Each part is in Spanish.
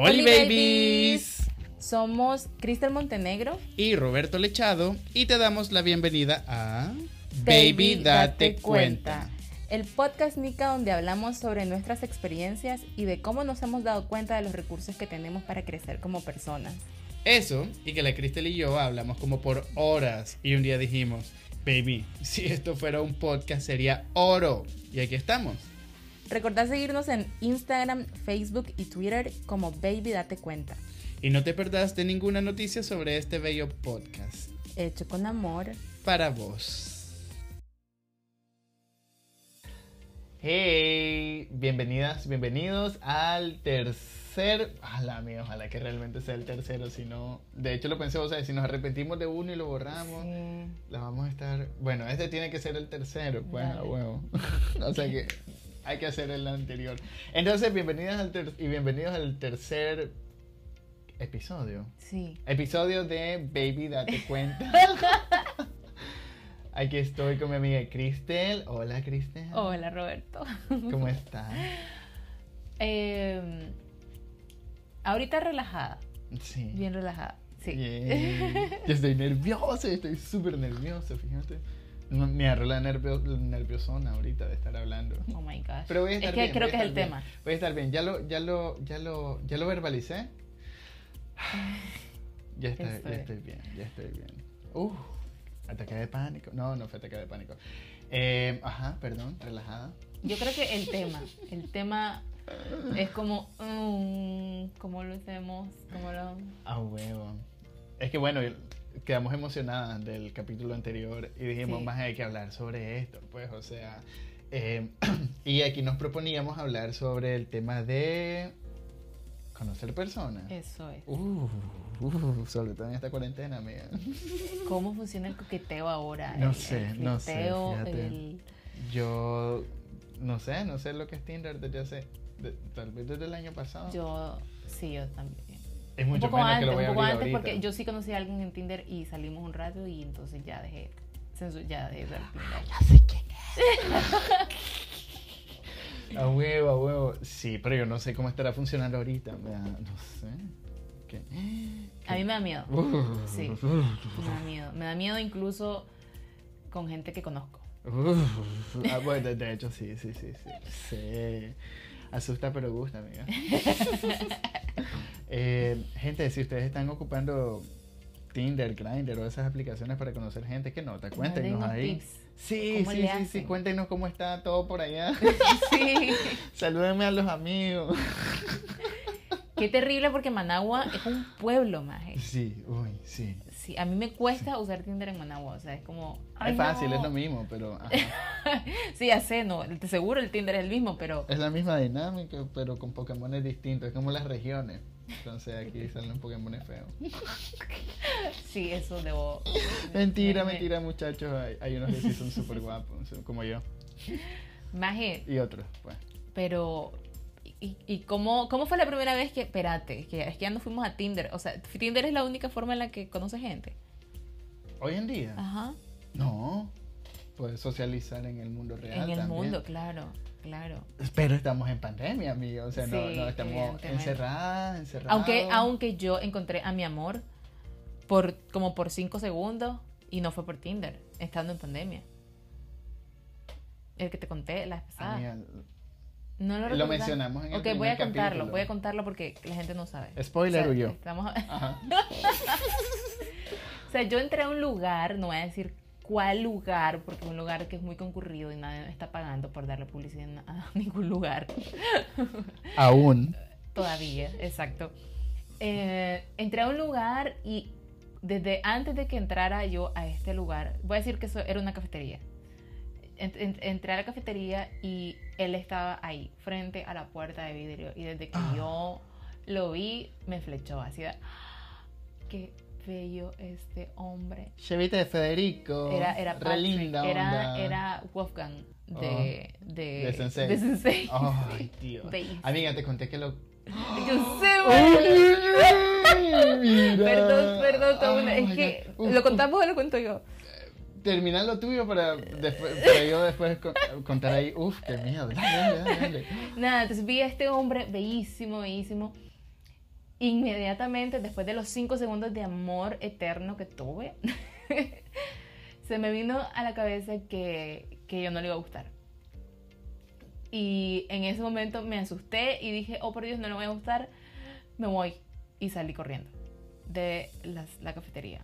Oli babies. Somos Cristel Montenegro y Roberto Lechado y te damos la bienvenida a Baby Date Cuenta. El podcast Nica donde hablamos sobre nuestras experiencias y de cómo nos hemos dado cuenta de los recursos que tenemos para crecer como personas. Eso, y que la Cristel y yo hablamos como por horas y un día dijimos, baby, si esto fuera un podcast sería oro. Y aquí estamos. Recordá seguirnos en Instagram, Facebook y Twitter como Baby Date Cuenta. Y no te perdás de ninguna noticia sobre este bello podcast. Hecho con amor. Para vos. Hey, bienvenidas, bienvenidos al tercer. Ojalá, mío, ojalá que realmente sea el tercero. Si no, de hecho lo pensé, o sea, si nos arrepentimos de uno y lo borramos, la vamos a estar. Bueno, este tiene que ser el tercero, pues, a huevo. o sea que hay que hacer el anterior. Entonces, bienvenidas al ter- y bienvenidos al tercer episodio. Sí. Episodio de Baby Date Cuenta. Aquí estoy con mi amiga Cristel. Hola, Cristel. Hola, Roberto. ¿Cómo estás? Eh, ahorita relajada. Sí. Bien relajada. Sí. Bien. Yo estoy nervioso, estoy súper nervioso, fíjate. No, Me agarró la nervio, nerviosona ahorita de estar hablando. Oh my gosh. Pero voy a estar es que bien, creo que a es el estar tema. bien. Voy a estar bien. Ya lo, ya lo, ya lo, ya lo verbalicé. Ya, está, Estoy. ya estoy bien, ya estoy bien. Uh, ataque de pánico. No, no fue ataque de pánico. Eh, ajá, perdón, relajada. Yo creo que el tema, el tema es como, mm, ¿cómo lo hacemos? ¿Cómo lo...? Ah, huevo. Es que bueno, quedamos emocionadas del capítulo anterior y dijimos, Sí. más hay que hablar sobre esto, pues, o sea. eh, y aquí nos proponíamos hablar sobre el tema de conocer personas. Eso es. Uh, uh, sobre todo en esta cuarentena, amiga. ¿Cómo funciona el coqueteo ahora? No El- sé, el no sé, el- Yo no sé, no sé lo que es Tinder desde hace, de- tal vez desde el año pasado. Yo, sí, yo también. Es Un mucho poco menos antes, que lo voy un a poco abrir antes ahorita. porque yo sí conocí a alguien en Tinder y salimos un rato y entonces ya dejé, ya dejé de usar Tinder. A huevo, a huevo. Sí, pero yo no sé cómo estará funcionando ahorita. me da- no sé. ¿Qué? A mí me da miedo. Uh, Sí. Me da miedo. Me da miedo incluso con gente que conozco. uh, ah, bueno, de, de hecho, sí, sí, sí, sí. Sí. Asusta pero gusta, amiga. Eh, gente, si ustedes están ocupando Tinder, Grindr o esas aplicaciones para conocer gente, ¿qué nota? Cuéntenos ahí. tips. Sí, ¿Cómo sí, sí, sí. Cuéntenos cómo está todo por allá. Sí. Salúdenme a los amigos. Qué terrible porque Managua es un pueblo, maje. Sí, uy, sí. Sí, a mí me cuesta usar Tinder en Managua, o sea, es como... ay, es fácil, no. es lo mismo, pero ajá. Sí, ya sé, no, te seguro el Tinder es el mismo, pero... es la misma dinámica, pero con Pokémon distintos. Es como las regiones. Entonces aquí salen Pokémon feos. Sí, eso debo... Mentira, me- mentira, muchachos. Hay, hay unos que sí son súper guapos, como yo. Maje, Y otros, pues. pero... ¿Y, y cómo, cómo fue la primera vez que... Espérate, que es que ya no fuimos a Tinder. O sea, Tinder es la única forma en la que conoces gente. Hoy en día, Ajá. no. Puedes socializar en el mundo real. en el también. mundo, claro, claro. Pero estamos en pandemia, amigo. O sea, no, Sí, no estamos encerradas, encerrados. Aunque, aunque yo encontré a mi amor por como por cinco segundos y no fue por Tinder, estando en pandemia. El que te conté la vez pasada. Amiga, no lo lo mencionamos en el Ok, voy a contarlo, capítulo. voy a contarlo porque la gente no sabe. Spoiler O sea, huyó. estamos- Ajá. o sea, yo entré a un lugar, no voy a decir cuál lugar, porque es un lugar que es muy concurrido y nadie me está pagando por darle publicidad a ningún lugar. Aún. Todavía, exacto. Eh, entré a un lugar y desde antes de que entrara yo a este lugar, voy a decir que eso era una cafetería. En- en- entré a la cafetería y él estaba ahí, frente a la puerta de vidrio. Y desde que Ah. yo lo vi, me flechó así. de, "Ah, Qué bello este hombre. Chevita de Federico. Era, era Patrick, linda era, era Wolfgang de, de, De Sensei. de Sensei. Ay, Dios. Bellísimo. Amiga, te conté que lo. Yo sé, Ay, güey. Perdón, perdón, todo una- Ay, es que lo contamos o lo cuento yo. Termina lo tuyo para, para yo después con- contar ahí. Uf, qué miedo. Dale, dale, dale. Nada, entonces vi a este hombre bellísimo, bellísimo. inmediatamente, después de los cinco segundos de amor eterno que tuve, se me vino a la cabeza que, que yo no le iba a gustar. Y en ese momento me asusté y dije, oh por Dios, no le voy a gustar, me voy. Y salí corriendo de la cafetería.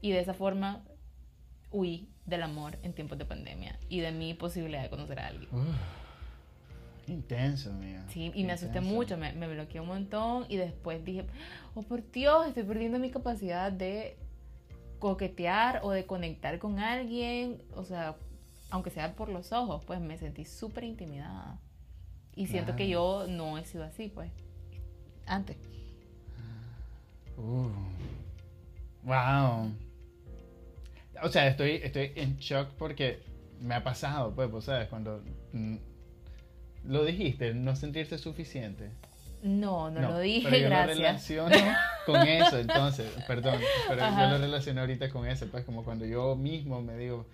Y de esa forma huí del amor en tiempos de pandemia y de mi posibilidad de conocer a alguien. intenso, mía. Sí, y me asusté mucho, me, me bloqueé un montón y después dije, oh por Dios, estoy perdiendo mi capacidad de coquetear o de conectar con alguien, o sea, aunque sea por los ojos, pues me sentí súper intimidada. Y siento que yo no he sido así, pues, antes. Uh. Wow. O sea, estoy, estoy en shock porque me ha pasado, pues, pues ¿sabes? Cuando mm, lo dijiste, no sentirse suficiente. No, no, lo dije, pero yo gracias. lo relaciono con eso, entonces, perdón, pero yo lo relaciono ahorita con eso, pues como cuando yo mismo me digo,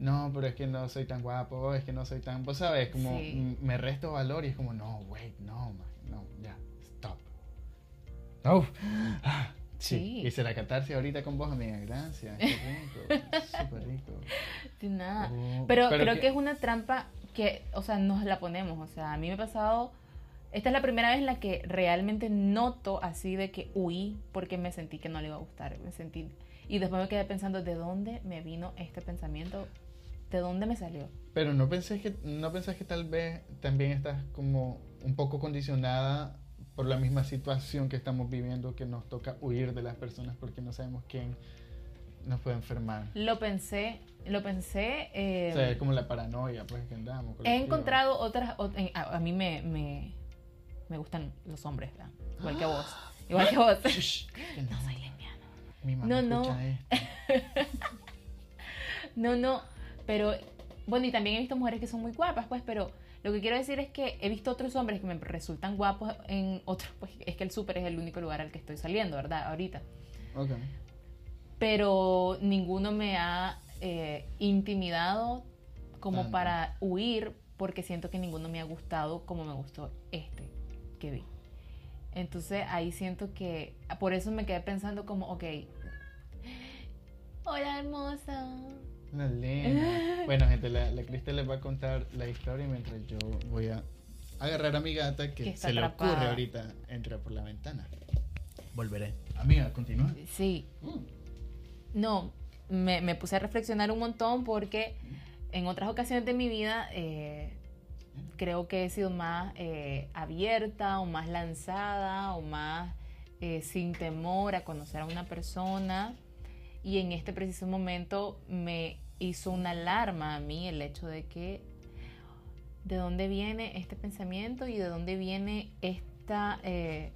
no, pero es que no soy tan guapo, es que no soy tan, pues sabes, como me resto valor y es como, no, wait, no, no, ya, stop. Oh. Sí. Hice la catarsis ahorita con vos, amiga. Gracias. Qué rico. Súper rico. De nada. Oh, pero, creo que... es una trampa que, o sea, nos la ponemos. O sea, a mí me ha pasado. Esta es la primera vez en la que realmente noto así de que huí porque me sentí que no le iba a gustar. Me sentí. Y después me quedé pensando, ¿de dónde me vino este pensamiento? ¿De dónde me salió? Pero no pensé que, no pensás que tal vez también estás como un poco condicionada por la misma situación que estamos viviendo que nos toca huir de las personas porque no sabemos quién nos puede enfermar. Lo pensé, lo pensé. Eh, o sea, es como la paranoia pues que andamos. He encontrado otras, a, mí me, me, me, gustan los hombres, igual que vos, igual que vos. no soy lesbiana. Mi mamá no, no. no, no, pero bueno, y también he visto mujeres que son muy guapas, pues, pero lo que quiero decir es que he visto otros hombres que me resultan guapos en otros, pues es que el súper es el único lugar al que estoy saliendo, ¿verdad? Ahorita. Ok. Pero ninguno me ha eh, intimidado como para huir porque siento que ninguno me ha gustado como me gustó este que vi. Entonces ahí siento que, por eso me quedé pensando como, ok, hola hermosa, Bueno, gente, la, la Cristel les va a contar la historia mientras yo voy a agarrar a mi gata que, se le ocurre ahorita entra por la ventana. Volveré. Amiga, continúa. Sí. Mm. No, me, me, puse a reflexionar un montón porque en otras ocasiones de mi vida eh, creo que he sido más eh, abierta o más lanzada o más eh, sin temor a conocer a una persona y en este preciso momento me hizo una alarma a mí el hecho de que de dónde viene este pensamiento y de dónde viene esta eh,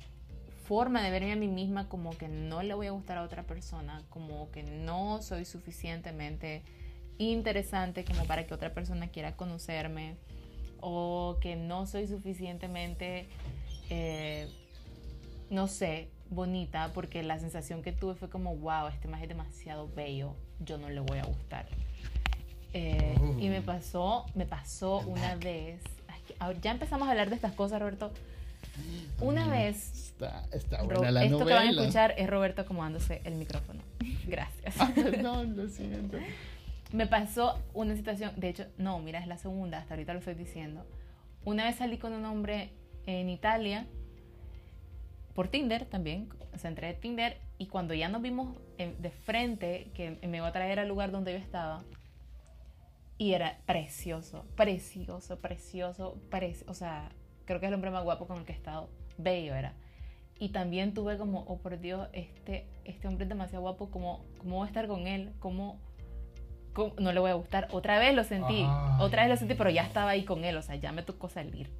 forma de verme a mí misma como que no le voy a gustar a otra persona, como que no soy suficientemente interesante como para que otra persona quiera conocerme o que no soy suficientemente, eh, no sé, bonita porque la sensación que tuve fue como, wow, este más es demasiado bello, yo no le voy a gustar. Eh, y me pasó, me pasó una vez, ya empezamos a hablar de estas cosas, Roberto. Una vez, está, buena la esto que van a escuchar es Roberto acomodándose el micrófono. Gracias. perdón, lo siento. Me pasó una situación, de hecho, no, mira, es la segunda, hasta ahorita lo estoy diciendo. Una vez salí con un hombre en Italia por Tinder también, o sea, entré de Tinder y cuando ya nos vimos de frente, que me iba a traer al lugar donde yo estaba, y era precioso, precioso, precioso, o sea, creo que es el hombre más guapo con el que he estado, bello era. Y también tuve como, oh por Dios, este, este hombre es demasiado guapo, ¿cómo, cómo voy a estar con él? ¿Cómo, no le voy a gustar? Otra vez lo sentí, otra vez lo sentí, pero ya estaba ahí con él, o sea, ya me tocó salir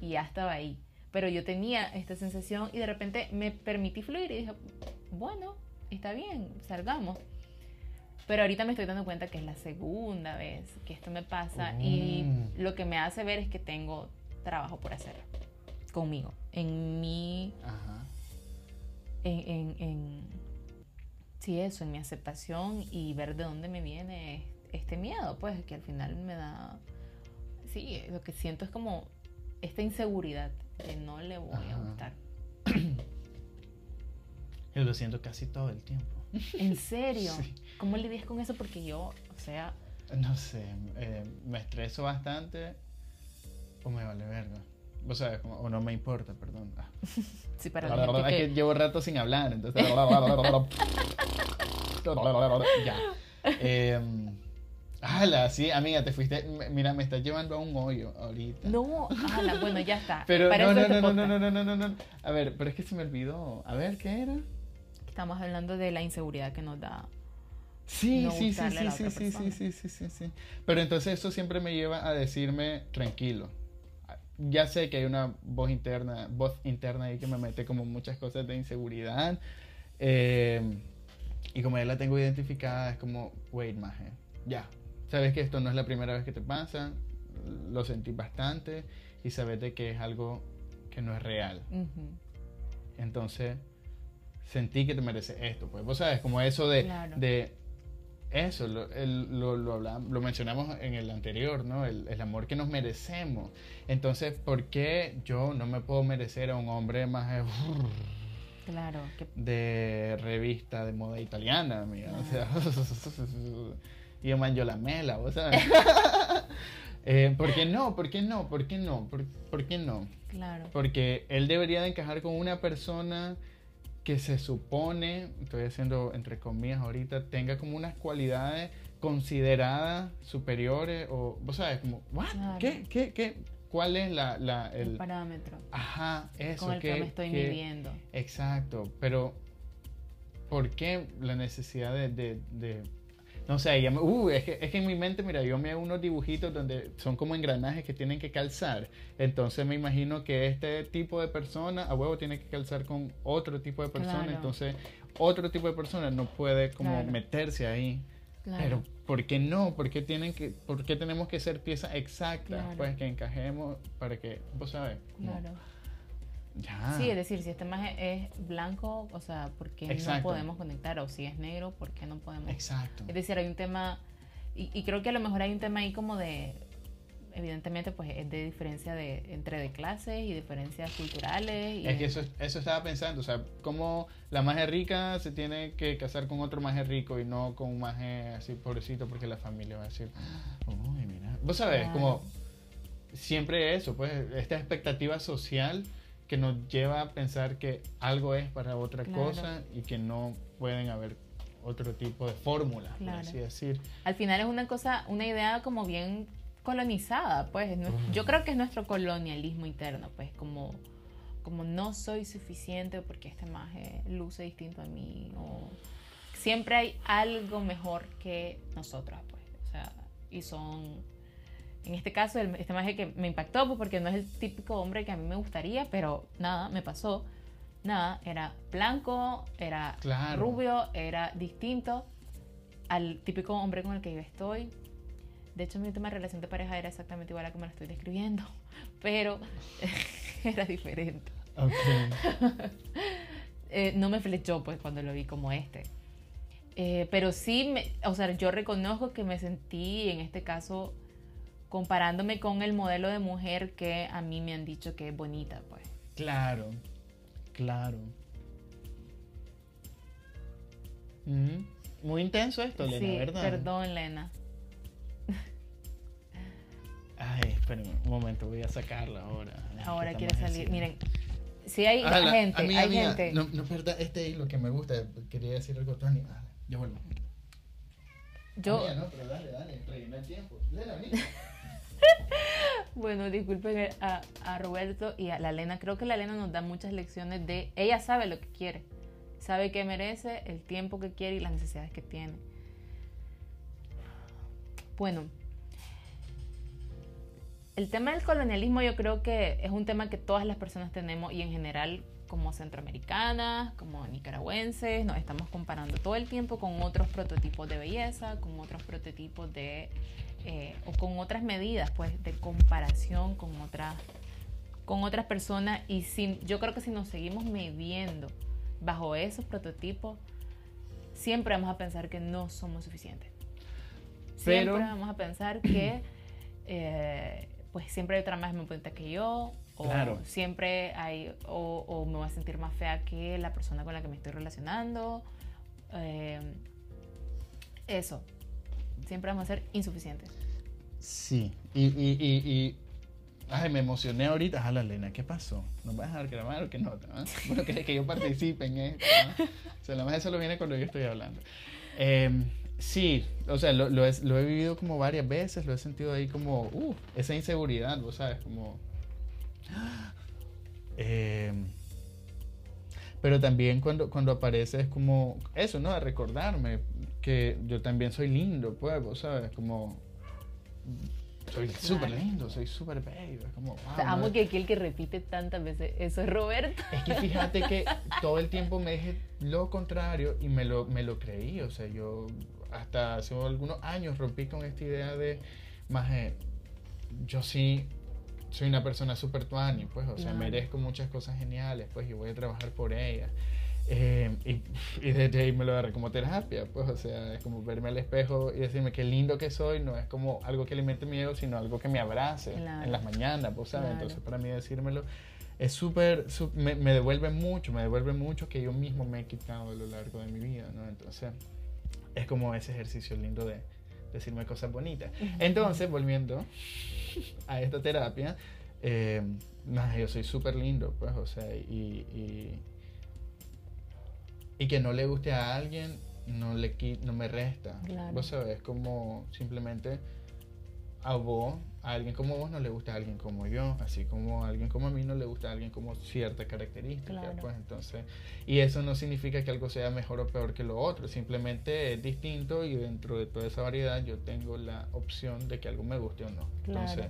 y ya estaba ahí pero yo tenía esta sensación y de repente me permití fluir y dije, bueno, está bien, salgamos. Pero ahorita me estoy dando cuenta que es la segunda vez que esto me pasa y mm. lo que me hace ver es que tengo trabajo por hacer conmigo, en mi... Ajá. En, en, en, sí, eso, en mi aceptación y ver de dónde me viene este miedo, pues que al final me da... Sí, lo que siento es como esta inseguridad que no le voy a gustar. Yo lo siento casi todo el tiempo. ¿En serio? ¿Cómo lidias con eso? Porque yo, o sea... No sé, eh, me estreso bastante o me vale verga. O sea, o no me importa, perdón. Ah. Sí, para la que... que llevo rato sin hablar, entonces... ya. Eh, Ala, sí, amiga, te fuiste. Mira, me estás llevando a un hoyo ahorita. No, ala, bueno, ya está. Pero no, no, no, no, no, no, no, no, no. A ver, pero es que se me olvidó. A ver, ¿qué era? Estamos hablando de la inseguridad que nos da. Sí, sí, sí, sí, sí, sí, sí, sí, sí, sí, sí. Pero entonces eso siempre me lleva a decirme tranquilo. Ya sé que hay una voz interna, voz interna ahí que me mete como muchas cosas de inseguridad. Eh, y como ya la tengo identificada, es como, wait, maje, ya, sabes que esto no es la primera vez que te pasa, lo sentí bastante y sabes de que es algo que no es real. Entonces, sentí que te mereces esto. Pues vos sabes, como eso de, de eso, lo, lo, lo, mencionamos en el anterior, ¿no? El, el, amor que nos merecemos. Entonces, ¿por qué yo no me puedo merecer a un hombre más de, claro, de revista de moda italiana, amiga? O sea, Y yo, man, yo la mela, ¿vos sabes? eh, ¿Por qué no? ¿Por qué no? ¿Por qué no? ¿Por, qué no? Claro. Porque él debería de encajar con una persona que se supone, estoy haciendo entre comillas ahorita, tenga como unas cualidades consideradas superiores o, vos sabes, como, ¿what? ¿Qué? ¿Qué? ¿Qué? ¿Cuál es la, la el, parámetro? Ajá, eso. Con el que, me estoy midiendo. Exacto, pero ¿por qué la necesidad de no sé, uh, es, que, es que en mi mente, mira, yo me hago unos dibujitos donde son como engranajes que tienen que calzar. Entonces me imagino que este tipo de persona a huevo tiene que calzar con otro tipo de persona. Entonces otro tipo de persona no puede como meterse ahí. Pero ¿por qué no? ¿Por qué, tienen que, ¿Por qué tenemos que ser piezas exactas? Pues que encajemos para que, vos sabes. Claro. Sí, es decir, si este más es blanco, o sea, ¿por qué no podemos conectar? O si es negro, ¿por qué no podemos? Exacto. Es decir, hay un tema, y, creo que a lo mejor hay un tema ahí como de, evidentemente, pues es de diferencia de, entre de clases y diferencias culturales. Y es que eso, eso estaba pensando, o sea, cómo la magia rica se tiene que casar con otro magia rico y no con un magia así pobrecito porque la familia va a decir, uy, mira. Vos sabés, como siempre eso, pues, esta expectativa social que nos lleva a pensar que algo es para otra cosa y que no pueden haber otro tipo de fórmula, por así decir. Al final es una cosa, una idea como bien colonizada, pues. Yo creo que es nuestro colonialismo interno, pues, como, como no soy suficiente porque este maje luce distinto a mí, o siempre hay algo mejor que nosotros, pues. O sea, y son en este caso, este maje que me impactó pues, porque no es el típico hombre que a mí me gustaría, pero nada, me pasó. Nada, era blanco, era rubio, era distinto al típico hombre con el que yo estoy. De hecho, mi última relación de pareja era exactamente igual a como la estoy describiendo, pero era diferente. Eh, no me flechó pues cuando lo vi como este. Eh, pero sí, me, o sea, yo reconozco que me sentí en este caso comparándome con el modelo de mujer que a mí me han dicho que es bonita, pues. Claro, claro. Muy intenso esto, Lena, sí, ¿verdad? Perdón, Lena. Ay, espérenme un momento, voy a sacarla ahora. Ahora quiere salir. Miren, si hay gente, hay gente. No, no pierda este lo que me gusta. Quería decir algo, Tony. Ah, yo vuelvo. Yo. no, pero dale, dale, el tiempo. Lena, bueno, disculpen a, Roberto y a la Lena. Creo que la Lena nos da muchas lecciones de... Ella sabe lo que quiere. Sabe que merece, el tiempo que quiere y las necesidades que tiene. Bueno, el tema del colonialismo yo creo que es un tema que todas las personas tenemos y en general como centroamericanas, como nicaragüenses, nos estamos comparando todo el tiempo con otros prototipos de belleza, con otros prototipos de eh, o con otras medidas pues de comparación con otras con otras personas. Y sin, yo creo que si nos seguimos midiendo bajo esos prototipos siempre vamos a pensar que no somos suficientes. Siempre vamos a pensar que eh, pues siempre hay otra más bonita que yo O siempre hay, o, me voy a sentir más fea que la persona con la que me estoy relacionando. Eh, eso. Siempre vamos a ser insuficientes. Sí. Y, y, y, Ay, me emocioné ahorita. Jala, Lena, ¿qué pasó? ¿Nos vas a dejar grabar o qué nota? ¿Ah? Bueno, que, que yo participe en esto. ¿ah? O sea, la más eso lo viene cuando yo estoy hablando. Eh, Sí, o sea, lo, lo, he, vivido como varias veces, lo he sentido ahí como, uh, esa inseguridad, vos sabes, como... Em, pero también cuando, cuando aparece es como eso, ¿no? De recordarme que yo también soy lindo, pues, vos sabes, como soy súper lindo, soy súper bello. Es como, amo que aquel que repite tantas veces eso es Roberto. Es que fíjate que todo el tiempo me dije lo contrario y me lo, me lo creí. O sea, yo hasta hace algunos años rompí con esta idea de, más yo sí soy una persona súper tuani, pues, o sea, merezco muchas cosas geniales, pues, y voy a trabajar por ellas. Eh, y, desde ahí me lo agarré como terapia, pues, o sea, es como verme al espejo y decirme qué lindo que soy, no es como algo que alimente mi ego, sino algo que me abrace en las mañanas, pues, ¿sabes? Entonces, para mí decírmelo es súper, me, me, devuelve mucho, me devuelve mucho que yo mismo me he quitado a lo largo de mi vida, ¿no? Entonces, es como ese ejercicio lindo de decirme cosas bonitas. Entonces, volviendo a esta terapia, eh, yo soy súper lindo, pues, o sea, y y que no le guste a alguien no, le, no me resta. Vos sabés, como simplemente a vos, a alguien como vos no le gusta a alguien como yo, así como a alguien como a mí no le gusta a alguien como cierta característica, pues entonces, y eso no significa que algo sea mejor o peor que lo otro, simplemente es distinto y dentro de toda esa variedad yo tengo la opción de que algo me guste o no. Entonces,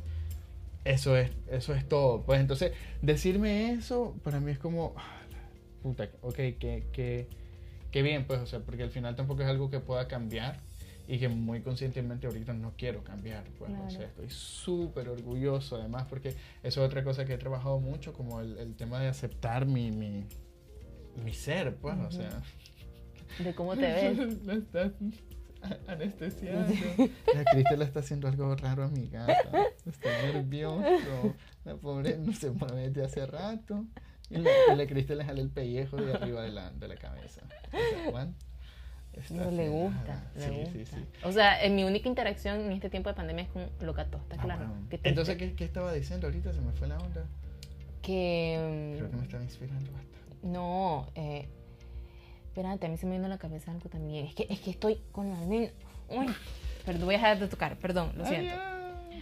eso es, eso es todo. Pues entonces, decirme eso para mí es como, ah, puta, ok, que, que qué bien, pues, o sea, porque al final tampoco es algo que pueda cambiar y que muy conscientemente ahorita no quiero cambiar, pues, o sea, estoy súper orgulloso además porque eso es otra cosa que he trabajado mucho, como el, el tema de aceptar mi, mi, mi ser, pues, o sea. De cómo te ves. la estás anestesiando. La Cristel está haciendo algo raro a mi gata. Está nervioso. La pobre no se mueve desde hace rato. Y le, Cristel le jale el pellejo de arriba de la, de la cabeza. No le gusta, le gusta. O sea, en mi única interacción en este tiempo de pandemia es con Locato, está ah, claro. Entonces, ¿qué, ¿qué, estaba diciendo ahorita? Se me fue la onda. Que. Creo que me estaba inspirando bastante. No, eh. Espérate, a mí se me vino a la cabeza algo también. Es que, es que estoy con la Uy, pero te voy a dejar de tocar, perdón, lo siento.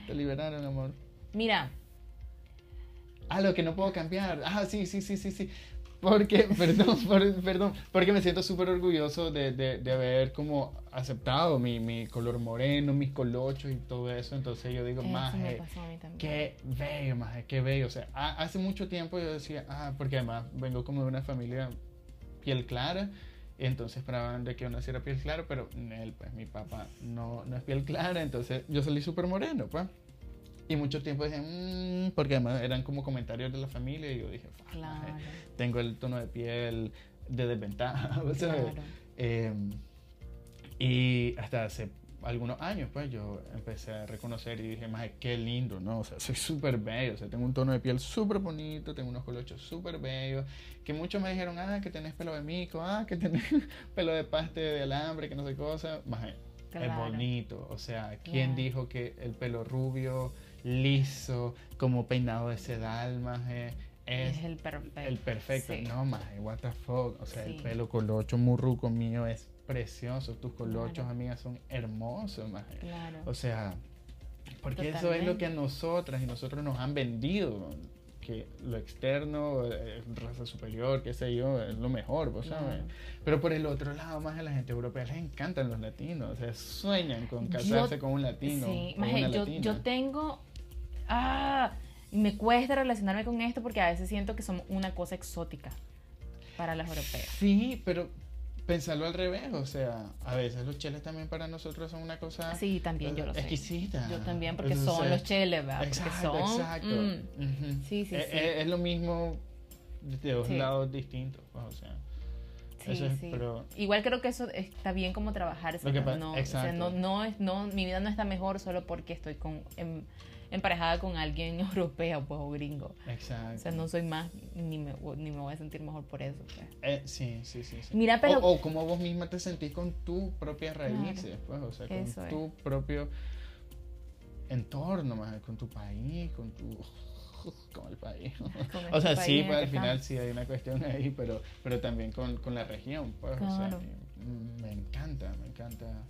te liberaron, amor. Mira, Ah, lo que no puedo cambiar. Ah, sí, sí, sí, sí, sí. Porque, perdón, perdón, porque me siento súper orgulloso de, de, de, haber como aceptado mi, mi, color moreno, mis colochos y todo eso. Entonces yo digo, más, qué bello, más, qué bello. O sea, hace mucho tiempo yo decía, ah, porque además vengo como de una familia piel clara. Entonces esperaban de que yo naciera piel clara, pero él, pues mi papá no, no es piel clara, entonces yo salí súper moreno, pues. Y mucho tiempo dije, mmm, porque además eran como comentarios de la familia y yo dije, claro. tengo el tono de piel de desventaja. Claro. Eh, y hasta hace algunos años, pues yo empecé a reconocer y dije, más qué lindo, ¿no? O sea, soy súper bello, o sea, tengo un tono de piel súper bonito, tengo unos colochos súper bellos, que muchos me dijeron, ah, que tenés pelo de mico, ah, que tenés pelo de paste de alambre, que no sé cosa, más es bonito, o sea, ¿quién dijo que el pelo rubio liso, como peinado de sedal, maje. Es, el perfecto. El perfecto. No, maje, what the fuck. O sea, el pelo colocho murruco mío es precioso. Tus colochos, amigas, son hermosos, maje. Claro. O sea, porque eso es lo que a nosotras y nosotros nos han vendido. Que lo externo, eh, raza superior, qué sé yo, es lo mejor, ¿vos sabes? Pero por el otro lado, más a la gente europea les encantan los latinos, o sea, sueñan con casarse con un latino. Sí, maje, yo, yo tengo ah, me cuesta relacionarme con esto porque a veces siento que somos una cosa exótica para las europeas. Sí, pero pensarlo al revés, o sea, a veces los cheles también para nosotros son una cosa sí, también yo lo exquisita. Yo también, porque son los cheles, ¿verdad? Exacto, porque son, exacto. Mm, sí, sí, es, sí. Es, lo mismo de dos lados distintos, pues, o sea. Sí, sí. Pero... Igual creo que eso está bien como trabajar. No, o sea, no, no, es, no, mi vida no está mejor solo porque estoy con, emparejada con alguien europeo pues, o gringo. Exacto. O sea, no soy más, ni me, ni me voy a sentir mejor por eso. Pues. Eh, sí, sí, sí, sí. Mira, pero... O, como vos misma te sentís con tus propias raíces, pues, o sea, con tu propio entorno, más, con tu país, con tu con el país. o sea, sí, pues al final sí hay una cuestión ahí, pero, pero también con, con la región, pues, o sea, me encanta, me encanta.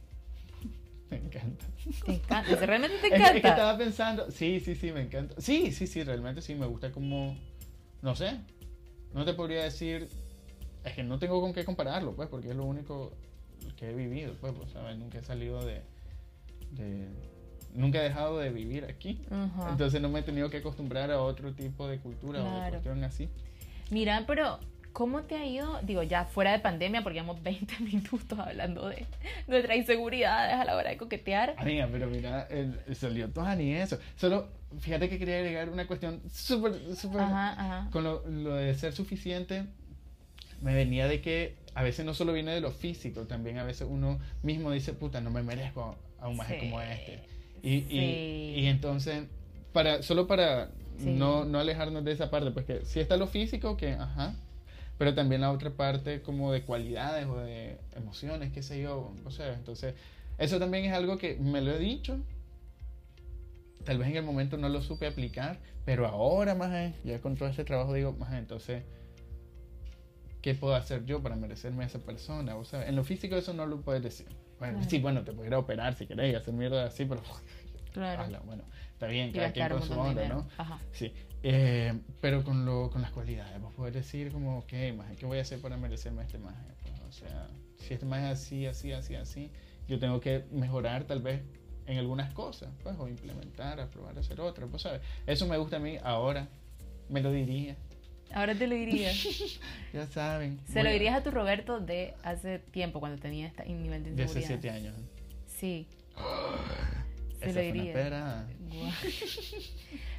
Me encanta. ¿Te encanta? ¿Realmente te encanta? Es, que estaba pensando, sí, sí, sí, me encanta. Sí, sí, sí, realmente sí, me gusta como, no sé, no te podría decir, es que no tengo con qué compararlo, pues, porque es lo único que he vivido, pues, pues ¿sabes? Nunca he salido de, de nunca he dejado de vivir aquí. Entonces no me he tenido que acostumbrar a otro tipo de cultura o de cuestión así. Mira, pero ¿cómo te ha ido? Digo, ya fuera de pandemia, porque llevamos 20 minutos hablando de nuestras inseguridades a la hora de coquetear. Amiga, pero mira, el, salió todo ni eso. Solo, fíjate que quería agregar una cuestión súper, súper... Con lo, lo de ser suficiente, me venía de que a veces no solo viene de lo físico, también a veces uno mismo dice, puta, no me merezco a un maje como este. Y, y, y, entonces, para, solo para no, no alejarnos de esa parte, pues que si está lo físico, que, ajá, pero también la otra parte como de cualidades o de emociones, qué sé yo, o sea, entonces, eso también es algo que me lo he dicho, tal vez en el momento no lo supe aplicar, pero ahora más, ya con todo este trabajo digo, más, entonces, ¿qué puedo hacer yo para merecerme a esa persona? O sea, en lo físico eso no lo puedes decir. Bueno, sí, bueno, te puedes operar si querés hacer mierda así, pero. Claro. bueno, está bien, cada quien con su onda, ¿no? Ajá. Sí. Eh, pero con, lo, con las cualidades, vos podés decir, como, ok, más, ¿qué voy a hacer para merecerme este maje? Pues, o sea, si este maje es así, así, así, así, yo tengo que mejorar tal vez en algunas cosas, pues, o implementar, probar a hacer otras, pues, ¿sabes? Eso me gusta a mí ahora, me lo diría. Ahora te lo dirías. ya saben. Se lo dirías a tu Roberto de hace tiempo, cuando tenía este nivel de inseguridad. De hace siete años. Sí. Se lo diría.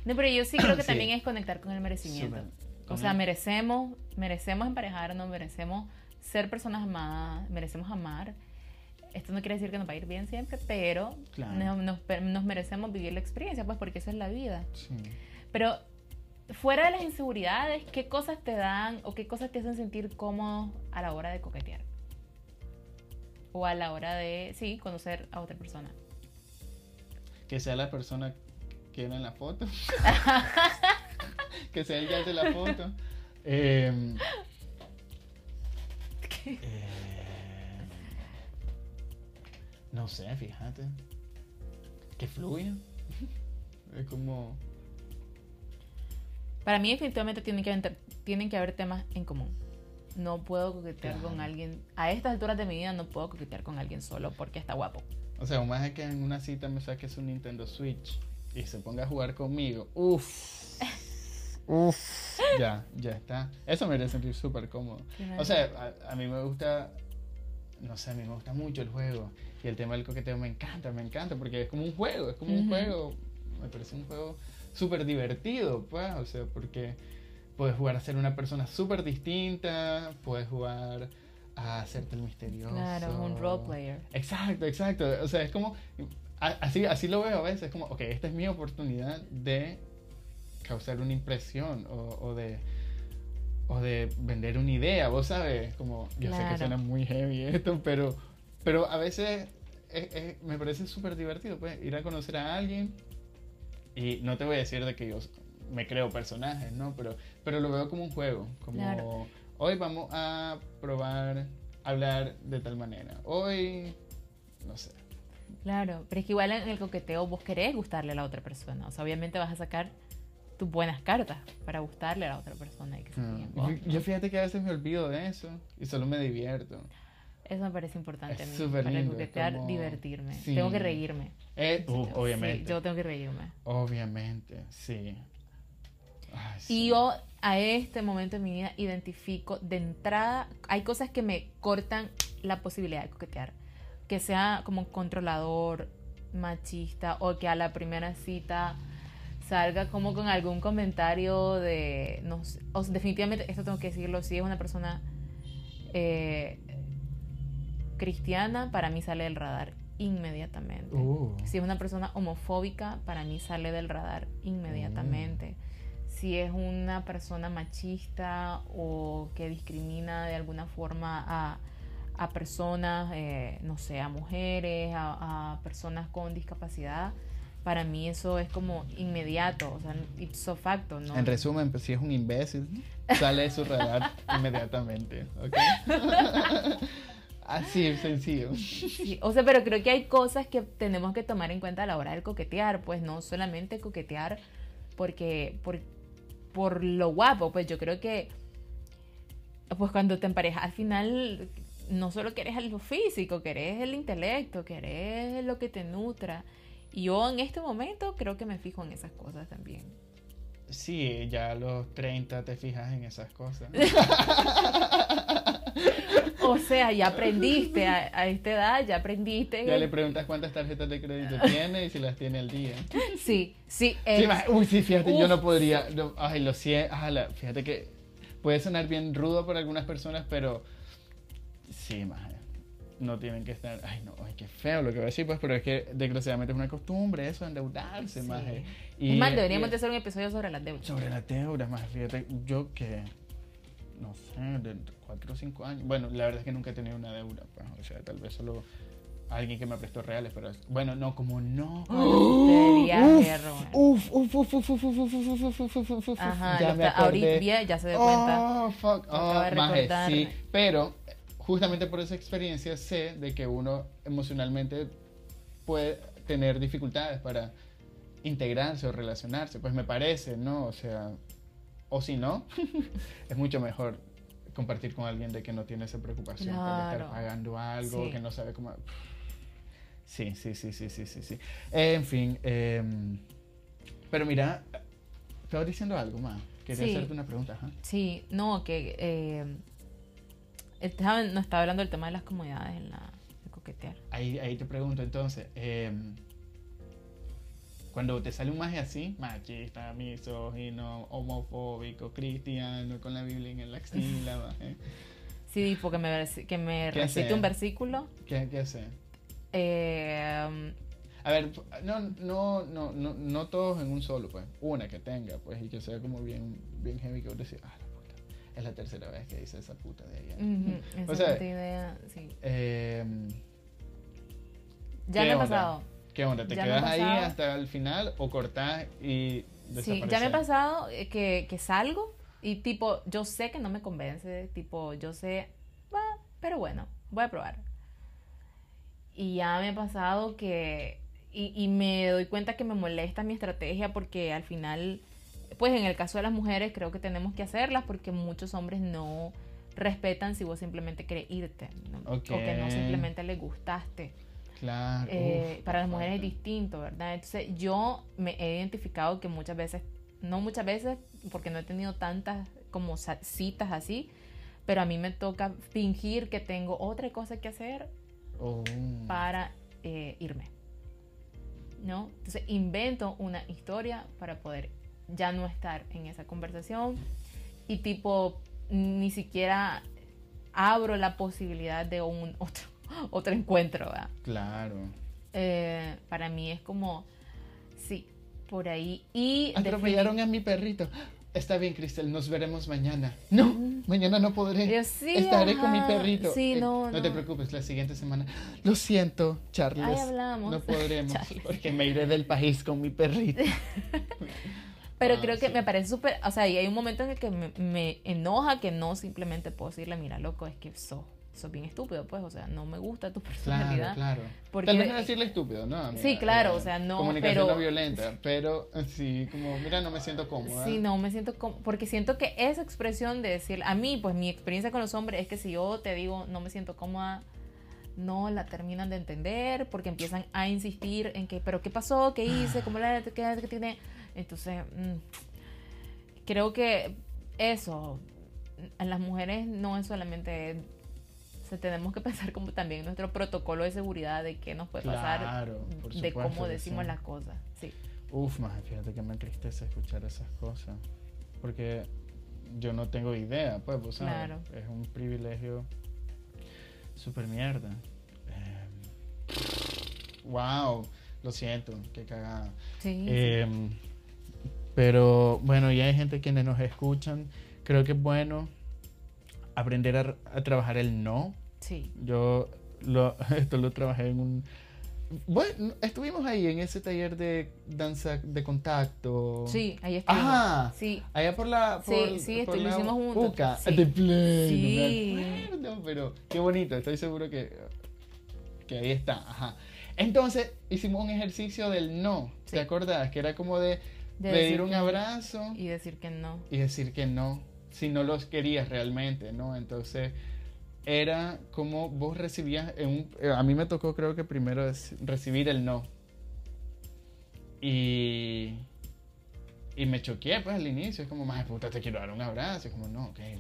no, pero yo sí creo que también es conectar con el merecimiento. O sea, merecemos, merecemos emparejarnos, merecemos ser personas amadas, merecemos amar. Esto no quiere decir que nos va a ir bien siempre, pero nos, nos, nos, merecemos vivir la experiencia, pues porque esa es la vida. Sí. Pero fuera de las inseguridades, ¿qué cosas te dan o qué cosas te hacen sentir cómodo a la hora de coquetear? O a la hora de, sí, conocer a otra persona. Que sea la persona que era en la foto. que sea el que hace la foto. Em, eh, no sé, fíjate. Que fluya. es como para mí definitivamente tienen que, haber, tienen que haber temas en común. No puedo coquetear con alguien, a estas alturas de mi vida no puedo coquetear con alguien solo porque está guapo. O sea, más es que en una cita me saque su Nintendo Switch y se ponga a jugar conmigo. Uf. Uf. ya, ya está. Eso me haría sentir súper cómodo. O sea, a, mí me gusta, no sé, a mí me gusta mucho el juego. Y el tema del coqueteo me encanta, me encanta, porque es como un juego, es como un juego. Me parece un juego súper divertido, pues, o sea, porque puedes jugar a ser una persona súper distinta, puedes jugar a hacerte el misterioso. Claro, un role player. Exacto, exacto. O sea, es como, así, así lo veo a veces, es como, ok, esta es mi oportunidad de causar una impresión o, o de o de vender una idea, vos sabes, como yo sé que suena muy heavy esto, pero, pero a veces me parece súper divertido, pues, ir a conocer a alguien y no te voy a decir de que yo me creo personajes, ¿no? Pero, pero lo veo como un juego, como hoy vamos a probar hablar de tal manera, hoy, no sé. Claro, pero es que igual en el coqueteo vos querés gustarle a la otra persona, o sea, obviamente vas a sacar tus buenas cartas para gustarle a la otra persona. Y que mm. yo, fíjate que a veces me olvido de eso y solo me divierto. Eso me parece importante a mí. Para lindo, coquetear, divertirme. Tengo que reírme. Eh, uh, obviamente. yo tengo que reírme. Obviamente, sí. Y yo a este momento de mi vida identifico de entrada, hay cosas que me cortan la posibilidad de coquetear. Que sea como controlador, machista o que a la primera cita salga como con algún comentario de, no definitivamente, esto tengo que decirlo, si es una persona eh, cristiana, para mí sale del radar inmediatamente. Uh. Si es una persona homofóbica, para mí sale del radar inmediatamente. Si es una persona machista o que discrimina de alguna forma a, a personas, eh, no sé, a mujeres, a, a personas con discapacidad, para mí eso es como inmediato, o sea, ipso facto, ¿no? En resumen, pues si es un imbécil, sale de su radar inmediatamente, ¿ok? Así, sencillo. Sí, o sea, pero creo que hay cosas que tenemos que tomar en cuenta a la hora de coquetear, pues no solamente coquetear porque por, por lo guapo, pues yo creo que pues cuando te emparejas al final no solo querés lo físico, querés el intelecto, querés lo que te nutra. Y yo en este momento creo que me fijo en esas cosas también. Sí, ya a los 30 te fijas en esas cosas. O sea, ya aprendiste a, a esta edad, ya aprendiste. Ya le preguntas cuántas tarjetas de crédito tiene y si las tiene al día. Sí, sí. Es- uy, sí, fíjate, yo no podría. no, ay, lo siento. Fíjate que puede sonar bien rudo por algunas personas, pero sí, maje, No tienen que estar. Ay, no, ay, qué feo lo que voy a decir, pues, pero es que desgraciadamente es una costumbre eso, endeudarse, Sí. es más, y- deberíamos de hacer un episodio sobre las deudas. Sobre las deudas, más fíjate, yo que, no sé, de 4 o 5 años. Bueno, la verdad es que nunca he tenido una deuda, pues, o sea, tal vez solo alguien que me prestó reales, pero bueno, no, como no. Uf, uf, uf, uf, uf, uf, uf, uf, Ajá, ya me ahorita ya se dio cuenta. Oh, fuck, oh, maje, sí, pero justamente por esa experiencia sé de que uno emocionalmente puede tener dificultades para integrarse o relacionarse, pues me parece, ¿no? O sea, o si no, es mucho mejor compartir con alguien de que no tiene esa preocupación por estar pagando algo, Sí. que no sabe cómo... Sí, sí, sí, sí, sí, sí, sí. en fin, em, pero mira, estaba diciendo algo más. Quería Sí. hacerte una pregunta, ajá. Sí, no, que eh, estaba, no estaba hablando del tema de las comodidades en la de coquetear. Ahí, ahí te pregunto entonces, em, cuando te sale un maje así, machista, misógino, homofóbico, cristiano, con la Biblia en la axila, maje, Sí, porque me, que me ¿Qué recite hacer? un versículo. ¿qué, qué hace? eh, A ver, no, no, no, no, no todos en un solo, pues. Una que tenga, pues, y que sea como bien, bien heavy que vos decís, ah, la puta. Es la tercera vez que dice esa puta de ella. ujú, esa O sea, idea, sí. Em, Ya ¿qué me ha pasado. ¿Qué onda? ¿Te Ya quedas ahí hasta el final o cortás y Sí, ya me ha pasado que, que salgo y tipo, yo sé que no me convence, tipo, yo sé, va, pero bueno, voy a probar. Y ya me ha pasado que, y, y me doy cuenta que me molesta mi estrategia porque al final, pues en el caso de las mujeres creo que tenemos que hacerlas porque muchos hombres no respetan si vos simplemente querés irte ¿no? Ok. o que no simplemente les gustaste. Claro. Eh, para las mujeres es distinto, ¿verdad? Entonces yo me he identificado que muchas veces, no muchas veces, porque no he tenido tantas como citas así, pero a mí me toca fingir que tengo otra cosa que hacer Oh. para eh, irme, ¿no? Entonces invento una historia para poder ya no estar en esa conversación y tipo ni siquiera abro la posibilidad de un otro, otro encuentro, ¿verdad? Claro. Eh, para mí es como, sí, por ahí. Y Atropellaron a mi perrito. Está bien, Cristel, nos veremos mañana. No, mañana no podré. Yo, sí, Estaré con mi perrito. Sí, Eh, no, te no. preocupes, la siguiente semana. Lo siento, Charles. Ahí hablamos. No podremos Charles. porque me iré del país con mi perrito. Pero Ah, creo que sí. me parece súper, o sea, y hay un momento en el que me, me enoja que no simplemente puedo decirle, mira, loco, es que sos, sos bien estúpido, pues, o sea, no me gusta tu Claro, personalidad. claro. Porque- Tal vez no decirle estúpido, ¿no? amiga? Sí, claro, Eh, o sea, no, Comunicación pero- no violenta, pero eh, sí, como, mira, no me siento cómoda. Sí, no, me siento como, porque siento que esa expresión de decir, a mí, pues mi experiencia con los hombres es que si yo te digo no me siento cómoda, no la terminan de entender porque empiezan a insistir en que, pero ¿qué pasó? ¿Qué hice? ¿Cómo la qué, qué tiene? Entonces, mm, creo que eso, a las mujeres no es solamente, sea, tenemos que pensar como también nuestro protocolo de seguridad de qué nos puede pasar, Claro, por de cómo decimos sí. las cosas. Sí. Uf, más fíjate que me entristece escuchar esas cosas. Porque yo no tengo idea, pues, vos sabes. Claro. Es un privilegio súper mierda. Eh, wow, lo siento, qué cagada. Sí. Em, pero bueno, ya hay gente quienes nos escuchan. Creo que es bueno aprender a, a trabajar el no. Sí. Yo lo, esto lo trabajé en un... Bueno, estuvimos ahí en ese taller de danza de contacto. Sí, ahí estuvimos. Ajá. Sí. Allá por la. Por, Sí, sí, por esto lo la hicimos juntos. UCA. Sí. De pleno, Sí. me acuerdo, pero qué bonito, estoy seguro que, que ahí está. Ajá. Entonces hicimos un ejercicio del no. Sí. ¿Te acordás? Que era como de, De pedir un no. abrazo Y decir que no. y decir que no, si no los querías realmente, ¿no? Entonces era como vos recibías, en un- eh, a mí me tocó creo que primero es recibir el no. Y, y me choqué pues al inicio, es como, más puta, te quiero dar un abrazo, y como, no, ok, vale,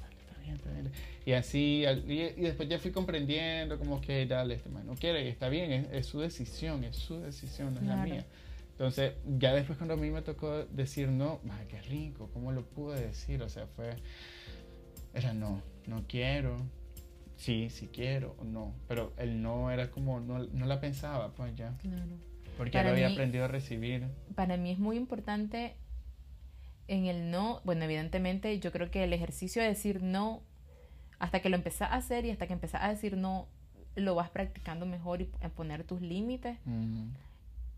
vale, está bien, está bien. Y así, y, y después ya fui comprendiendo como que, dale, este man no quiere, y está bien, es, es su decisión, es su decisión, no es la Claro. mía. Entonces, ya después cuando a mí me tocó decir no, ¡ay, qué rico! ¿Cómo lo pude decir? O sea, fue... Era no, no quiero. Sí, sí quiero, o no. Pero el no era como, no, no la pensaba, pues ya. Claro. Porque Para ya lo había mí- aprendido a recibir. Para mí es muy importante en el no, bueno, evidentemente yo creo que el ejercicio de decir no, hasta que lo empezás a hacer y hasta que empezás a decir no, lo vas practicando mejor y a poner tus límites.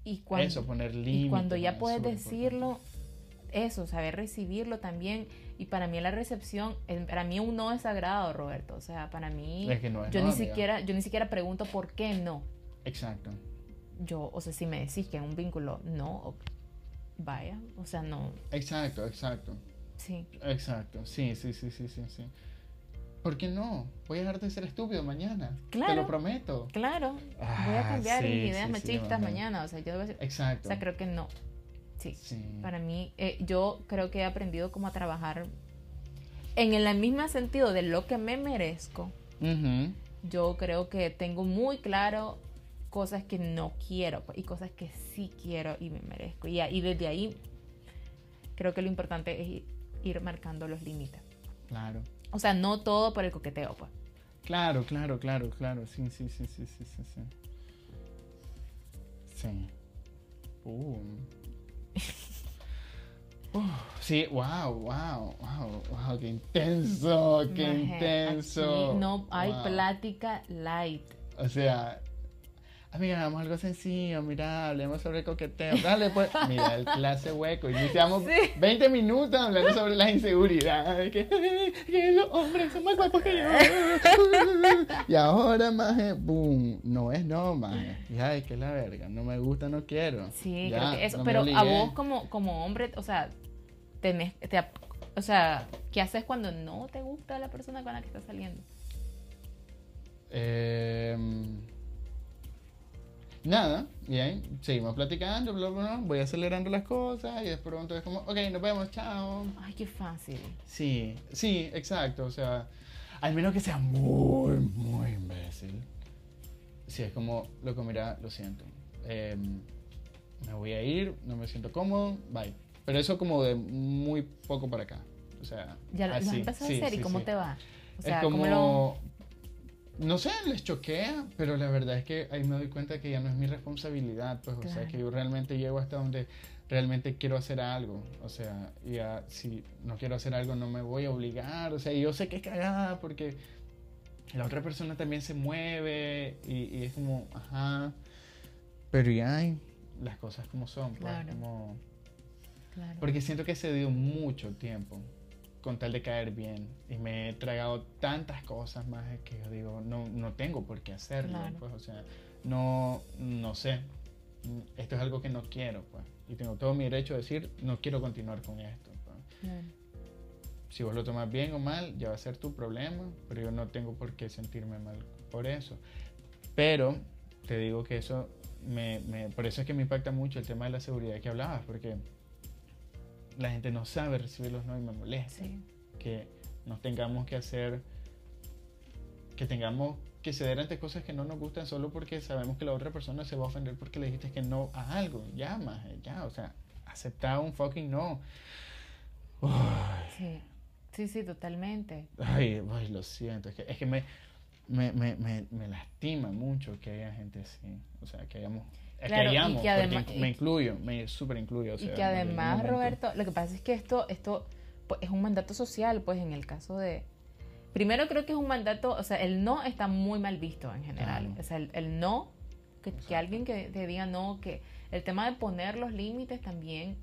Y cuando, Eso, poner límites. y cuando ya es puedes decirlo, eso, saber recibirlo también. Y para mí la recepción, para mí un no es sagrado, Roberto. O sea, para mí, Es que no es yo no, ni amiga. siquiera, yo ni siquiera pregunto por qué no. Exacto. Yo, o sea, si me decís que en un vínculo no, o- vaya, o sea, no, Exacto, exacto. sí, Exacto. Sí, sí, sí, sí, sí, sí. ¿Por qué no? Voy a dejar de ser estúpido mañana. Te Claro. lo prometo. claro, voy Ah, a cambiar sí, mis ideas sí, sí, machistas ajá. mañana, o sea, yo, o Exacto. sea, creo que no, sí. Sí. Para mí, eh, yo creo que he aprendido como a trabajar en el mismo sentido de lo que me merezco. Yo creo que tengo muy claro cosas que no quiero y cosas que sí quiero y me merezco. Y, y desde ahí creo que lo importante es ir, ir marcando los límites. Claro. O sea, no todo por el coqueteo, pues. Claro, claro, claro, claro. Sí, sí, sí, sí, sí, sí, sí. Sí. Uh. Uh, sí, wow, wow, wow, wow, qué intenso, qué intenso. aquí no hay Wow. plática light. O sea, amiga, hagamos algo sencillo, mira, hablemos sobre coqueteo. Dale, pues, mira, el clase hueco. Iniciamos Sí. 20 minutos hablando sobre las inseguridades, que, que los hombres son más guapos que yo. Y ahora, maje, boom, no es no, maje. Ya, es que la verga, no me gusta, no quiero. Sí, Ya, creo que eso. no pero a vos como, como hombre, o sea, tenés, te, o sea, ¿qué haces cuando no te gusta la persona con la que estás saliendo? Eh, nada, bien, seguimos platicando, bla, bla, bla, voy acelerando las cosas y de pronto es como, ok, nos vemos, chao. Ay, qué fácil. Sí, sí, exacto, o sea, al menos que sea muy, muy imbécil. Sí, es como, loco, mira, lo siento. eh, me voy a ir, no me siento cómodo, bye. Pero eso como de muy poco para acá. O sea, Ya lo- lo así, empezado sí, a hacer y cómo sí. te va. O sea, es como, ¿cómo lo- no sé, les choquea, pero la verdad es que ahí me doy cuenta que ya no es mi responsabilidad, pues, o sea, que yo realmente llego hasta donde realmente quiero hacer algo, o sea, ya si no quiero hacer algo no me voy a obligar, o sea, yo sé que es cagada porque la otra persona también se mueve y, y es como, ajá, pero ya hay las cosas como son, pues, Claro. como... Claro. Porque siento que he cedido mucho tiempo con tal de caer bien y me he tragado tantas cosas más que yo digo, no, no tengo por qué hacerlo, Claro. pues, o sea, no, no sé, esto es algo que no quiero, pues, y tengo todo mi derecho a decir, no quiero continuar con esto, pues. Claro. Si vos lo tomas bien o mal, ya va a ser tu problema, pero yo no tengo por qué sentirme mal por eso. Pero te digo que eso, me, me- por eso es que me impacta mucho el tema de la seguridad que hablabas, porque la gente no sabe recibir los no y me molesta Sí. que nos tengamos que hacer, que tengamos que ceder ante cosas que no nos gustan solo porque sabemos que la otra persona se va a ofender porque le dijiste que no a algo. Ya, más, ya, o sea, aceptar un fucking no. Uy. Sí. Sí, sí, totalmente. Ay, ay, lo siento. Es que, es que me. me, me, me, me lastima mucho que haya gente así. O sea, que hayamos que Claro, y hayamos, que además- porque me incluyo, me súper incluyo. o Y que además, Roberto, lo que pasa es que esto, esto pues, es un mandato social, pues en el caso de... Primero creo que es un mandato, o sea, el no está muy mal visto en general. Claro. O sea, el, el no, que, que alguien que te diga no, que el tema de poner los límites también,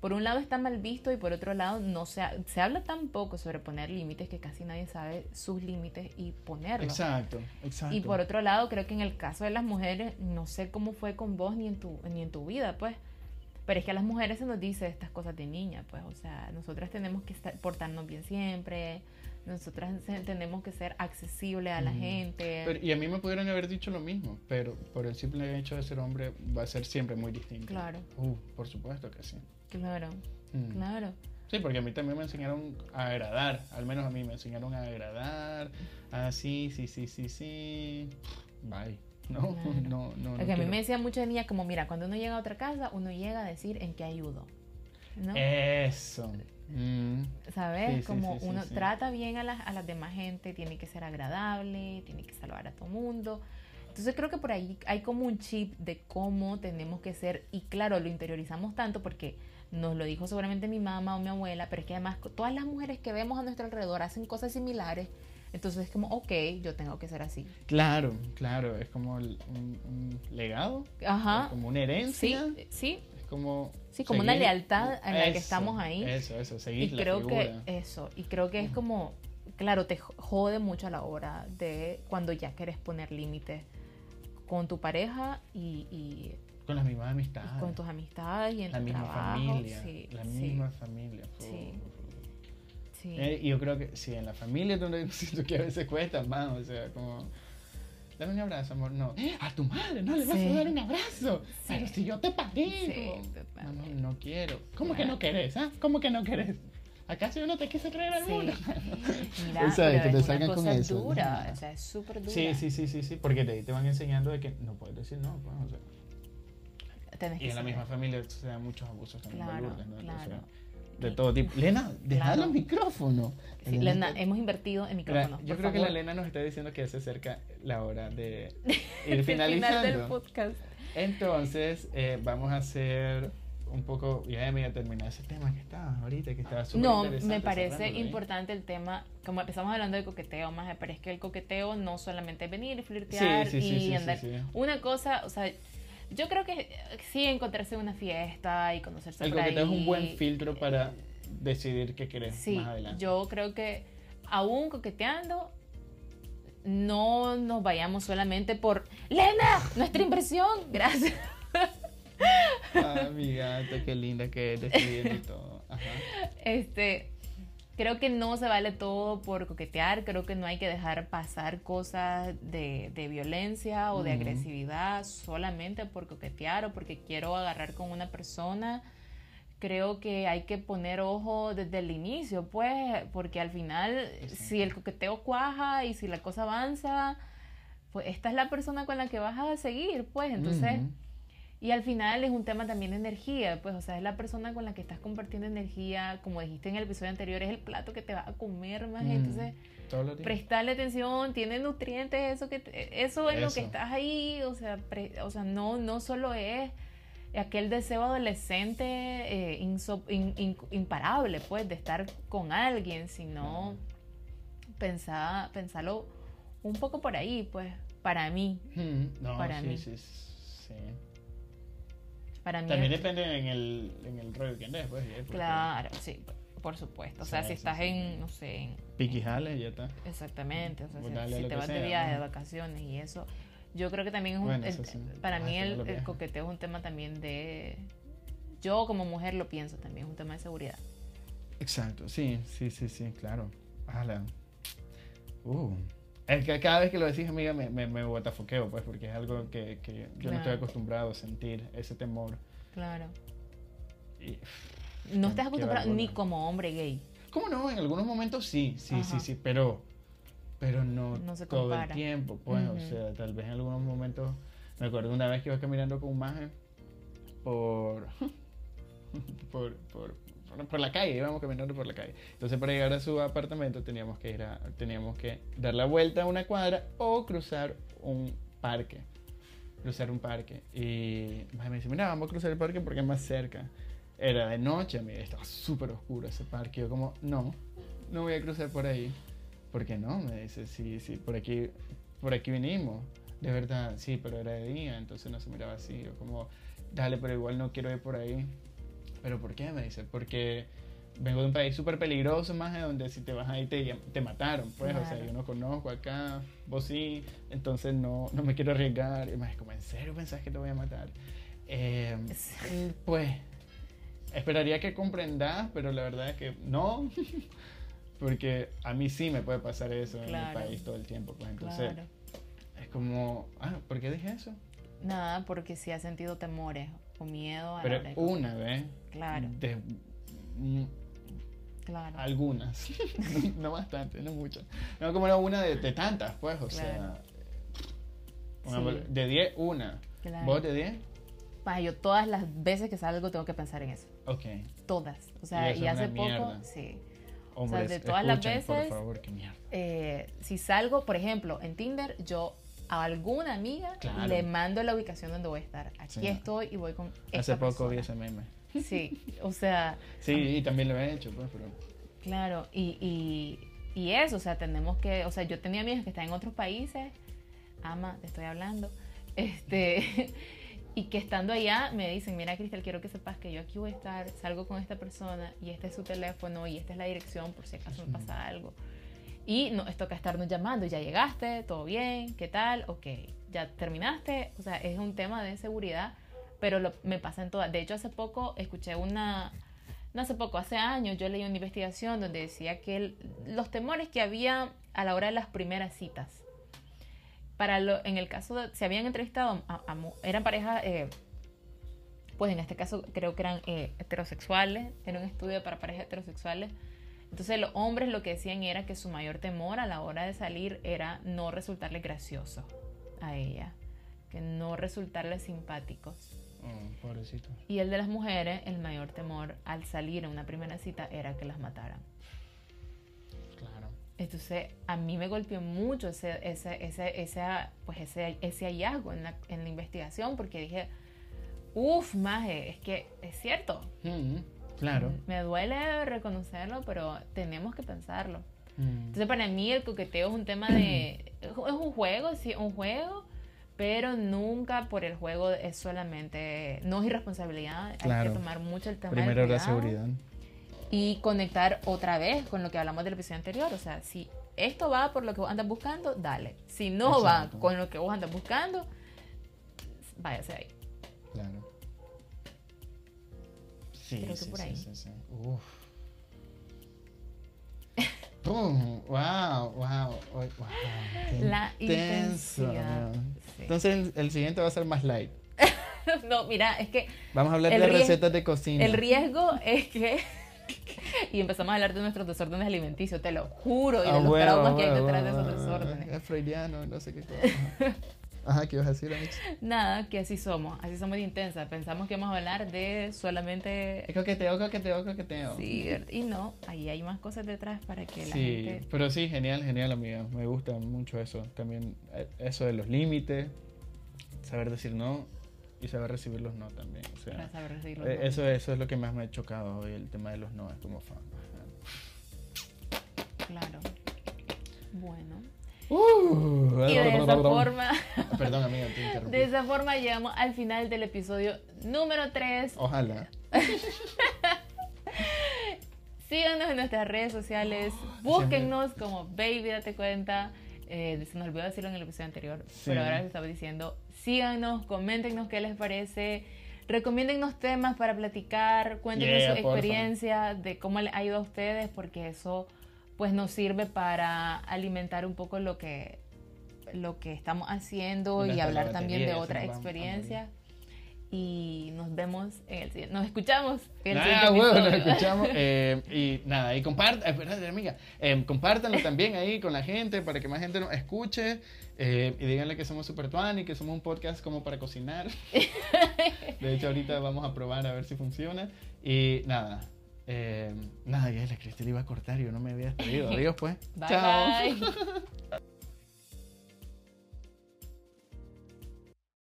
por un lado está mal visto y por otro lado no se, ha- se habla tan poco sobre poner límites que casi nadie sabe sus límites y ponerlos. Exacto, exacto. Y por otro lado, creo que en el caso de las mujeres, no sé cómo fue con vos ni en tu, ni en tu vida, pues. Pero es que a las mujeres se nos dice estas cosas de niña, pues. O sea, nosotras tenemos que estar- portarnos bien siempre. Nosotras tenemos que ser accesibles a la gente. Pero- y a mí me pudieran haber dicho lo mismo, pero por el simple hecho de ser hombre va a ser siempre muy distinto. Claro. Uh, por supuesto que sí. Claro, Mm. claro. Sí, porque a mí también me enseñaron a agradar, al menos a mí me enseñaron a agradar, ah, sí, sí, sí, sí, sí, bye. No, Claro. no, no. no Porque a mí me decía mucho de niña como, mira, cuando uno llega a otra casa, uno llega a decir en qué ayudo. ¿No? Eso. Mm, ¿Sabes? Sí, como sí, sí, uno trata bien a las, a las demás gente, tiene que ser agradable, tiene que salvar a todo mundo. Entonces creo que por ahí hay como un chip de cómo tenemos que ser y claro, lo interiorizamos tanto porque nos lo dijo seguramente mi mamá o mi abuela, pero es que además todas las mujeres que vemos a nuestro alrededor hacen cosas similares, entonces es como, ok, yo tengo que ser así. Claro, claro, es como un, un legado, Ajá. como una herencia, sí, es como... Sí, como una lealtad en la que estamos ahí. Eso, eso, seguir y la creo que eso, y creo que es como, claro, te jode mucho a la hora de cuando ya quieres poner límites con tu pareja y, y- Con las mismas y amistades. con tus amistades y en la tu misma trabajo. familia. Sí, la sí, misma familia. Sí. sí. Eh, y yo creo que sí, en la familia es donde siento que a veces cuesta más, o sea, como... Dame un abrazo, amor. No. A tu madre, no le vas Sí. a dar un abrazo. Sí. Pero si yo te pagué. Sí, no, no, no quiero. ¿Cómo que Claro. no querés? ¿Ah? ¿Cómo que no querés? ¿Acaso yo no te quise traer al Sí. mundo? Mira, O sea, pero que te es salgan una con cosa eso. dura, o sea, es súper dura. Sí, sí, sí, sí, sí. Porque de ahí te van enseñando de que no puedes decir no. Pues, o sea, Tenés y que en la misma familia se dan muchos abusos también Claro, Lourdes, ¿no? Entonces, claro. de todo tipo. Lena, deja Claro. el micrófono. Sí, Lena, hemos invertido en micrófonos. yo creo que la. Elena nos está diciendo que ya se acerca la hora de ir El final del finalizando. podcast. Entonces, eh, vamos a hacer un poco, ya me voy a terminar ese tema que estaba ahorita, que estaba súper No, me parece importante el tema, como empezamos hablando de coqueteo, más pero es que el coqueteo no solamente es venir y flirtear Sí, sí, sí, y sí, sí, andar. sí. Una cosa, o sea, yo creo que eh, sí encontrarse en una fiesta y conocerse El por coqueteo es un buen filtro para decidir qué querés Sí, más adelante. yo creo que aún coqueteando no nos vayamos solamente por Lena, nuestra impresión, gracias. Ah, mi gata, qué linda que es decidiendo y todo. Ajá. Este, creo que no se vale todo por coquetear, creo que no hay que dejar pasar cosas de, de violencia o de agresividad solamente por coquetear o porque quiero agarrar con una persona. Creo que hay que poner ojo desde el inicio, pues, porque al final, si el coqueteo cuaja y si la cosa avanza, pues esta es la persona con la que vas a seguir, pues, entonces... Y al final es un tema también de energía, pues, o sea, es la persona con la que estás compartiendo energía, como dijiste en el episodio anterior, es el plato que te va a comer más, Mm, entonces prestarle atención, tiene nutrientes, eso que te- eso en lo que estás ahí, o sea, pre- o sea, no no solo es aquel deseo adolescente eh, inso- in- in- imparable, pues, de estar con alguien, sino pensar, pensarlo un poco por ahí, pues, para mí, Mm, No, para sí, mí. sí, sí. Para mí También es- depende en el, en el rollo que andes, pues. ¿eh? Claro, sí, por supuesto. O sea, Sí, si estás sí. en, no sé, en- Piqui jale, ya está. exactamente, o sea, si- te vas de viaje, de vacaciones y eso, yo creo que también es un, Bueno, el- eso sí. para Ah, mí el, el coqueteo es un tema también de, yo como mujer lo pienso también, es un tema de seguridad. Exacto, sí, sí, sí, sí, claro. Ala. Uh. Es que cada vez que lo decís, amiga, me, me, me botafoqueo, pues, porque es algo que, que yo no estoy acostumbrado a sentir, ese temor. Claro. Y, No estás acostumbrado ni como hombre gay. ¿Cómo no? En algunos momentos sí, sí, sí, Ajá. sí, pero, pero no, No se todo el tiempo, pues, o sea, tal vez en algunos momentos, me acuerdo una vez que iba caminando con un maje por, por, por, por la calle, íbamos caminando por la calle. Entonces para llegar a su apartamento teníamos que ir a, teníamos que dar la vuelta a una cuadra o cruzar un parque. Cruzar un parque. Y me dice, mira, vamos a cruzar el parque porque es más cerca. Era de noche, amiga, estaba súper oscuro ese parque. Yo como, no, no voy a cruzar por ahí. ¿Por qué no? Me dice, sí, sí, por aquí, por aquí vinimos. De verdad, sí, pero era de día, entonces no se miraba así. Yo como, dale, pero igual no quiero ir por ahí. ¿Pero por qué? Me dice, porque vengo de un país súper peligroso, más de donde si te vas ahí te, te mataron, pues, o sea, yo no conozco acá, vos sí, entonces no, no me quiero arriesgar. Y me como, ¿en serio pensás que te voy a matar? Eh, pues, esperaría que comprendas, pero la verdad es que no, porque a mí sí me puede pasar eso en el país todo el tiempo, pues, entonces, es como, ah, ¿por qué dije eso? Nada, porque si has sentido temores o miedo a Pero una vez. Claro. Claro. Algunas. no, bastante, no muchas. No como era una de, tantas, pues, o sea. De 10, una. ¿Vos de 10? yo todas las veces que salgo tengo que pensar en eso. Ok. Todas. O sea, y, hace poco, sí. o sea, de todas las veces. Por favor, qué mierda. Eh, si salgo, por ejemplo, en Tinder, yo a alguna amiga le mando la ubicación donde voy a estar. Aquí estoy y voy con Hace poco vi ese meme. Sí, o sea... sí, y también lo he hecho, pues, pero... Claro, y, y, y, eso, o sea, tenemos que... O sea, yo tenía amigas que están en otros países, ama, te estoy hablando, este... y que estando allá me dicen, mira Cristel, quiero que sepas que yo aquí voy a estar, salgo con esta persona y este es su teléfono y esta es la dirección por si acaso me pasa algo. Y no, esto que estarnos llamando, ya llegaste, todo bien, ¿qué tal? Ok, ya terminaste. O sea, es un tema de seguridad, pero me pasa en todas. De hecho, hace poco escuché una, no hace poco, hace años, yo leí una investigación donde decía que los temores que había a la hora de las primeras citas, para lo, en el caso de, se habían entrevistado, eran parejas, eh, pues en este caso creo que eran eh, heterosexuales, era un estudio para parejas heterosexuales, entonces los hombres lo que decían era que su mayor temor a la hora de salir era no resultarle gracioso a ella, que no resultarle simpáticos. Oh, pobrecito. Y el de las mujeres, el mayor temor al salir en una primera cita era que las mataran. Claro. Entonces, a mí me golpeó mucho ese, ese, ese, ese, pues ese, ese hallazgo en la, en la investigación porque dije, uff, maje, es que es cierto. Claro. Me duele reconocerlo, pero tenemos que pensarlo. Mm. Entonces, para mí el coqueteo es un tema de... es un juego, sí, un juego, pero nunca por el juego es solamente... No es irresponsabilidad, hay que tomar mucho el tema Primero la seguridad. Y conectar otra vez con lo que hablamos del episodio anterior. O sea, si esto va por lo que vos andas buscando, dale. Si no va con lo que vos andas buscando, váyase ahí. Claro. Sí, sí, por ahí. Sí, sí, Uf. wow, wow, wow, La intensidad. Entonces el, siguiente va a ser más light. no, mira, es que... Vamos a hablar de recetas de cocina. El riesgo es que... y empezamos a hablar de nuestros desórdenes alimenticios, te lo juro, y de ah, los traumas que hay detrás de esos desórdenes. Es freudiano, no sé qué cosa. Ajá, ¿qué vas a decir, Alex? Nada, que así somos, así somos de intensa. Pensamos que vamos a hablar de solamente... Coqueteo, coqueteo, coqueteo. Sí, y no, ahí hay más cosas detrás para que la sí, gente... pero sí, genial, genial, amiga. Me gusta mucho eso. También eh, eso de los límites, saber decir no y saber recibir los no también. O sea, saber recibir los eh, eso, eso es lo que más me ha chocado hoy, el tema de los no. Es como fan. Claro. Bueno. Uh, y de esa forma. Perdón, amiga, te De esa forma llegamos al final del episodio número 3. Ojalá. Síganos en nuestras redes sociales. Búsquennos como Baby, date cuenta. Eh, se nos olvidó decirlo en el episodio anterior, pero ahora les estaba diciendo. Síganos, coméntenos qué les parece. Recomiéndennos temas para platicar. Cuéntenos su experiencia de cómo les ha ido a ustedes, porque eso pues nos sirve para alimentar un poco lo que, lo que estamos haciendo y, hablar también de otras experiencias. Y nos vemos en el siguiente, nos escuchamos en el ah, bueno, nos escuchamos. Eh, y nada, y compartan, espérate, amiga, eh, compártanlo también ahí con la gente para que más gente nos escuche. Eh, y díganle que somos Super y que somos un podcast como para cocinar. De hecho, ahorita vamos a probar a ver si funciona. Y nada, Eh, nada, ya la Cristel iba a cortar, yo no me había despedido. Adiós, pues. Bye, Chao. bye.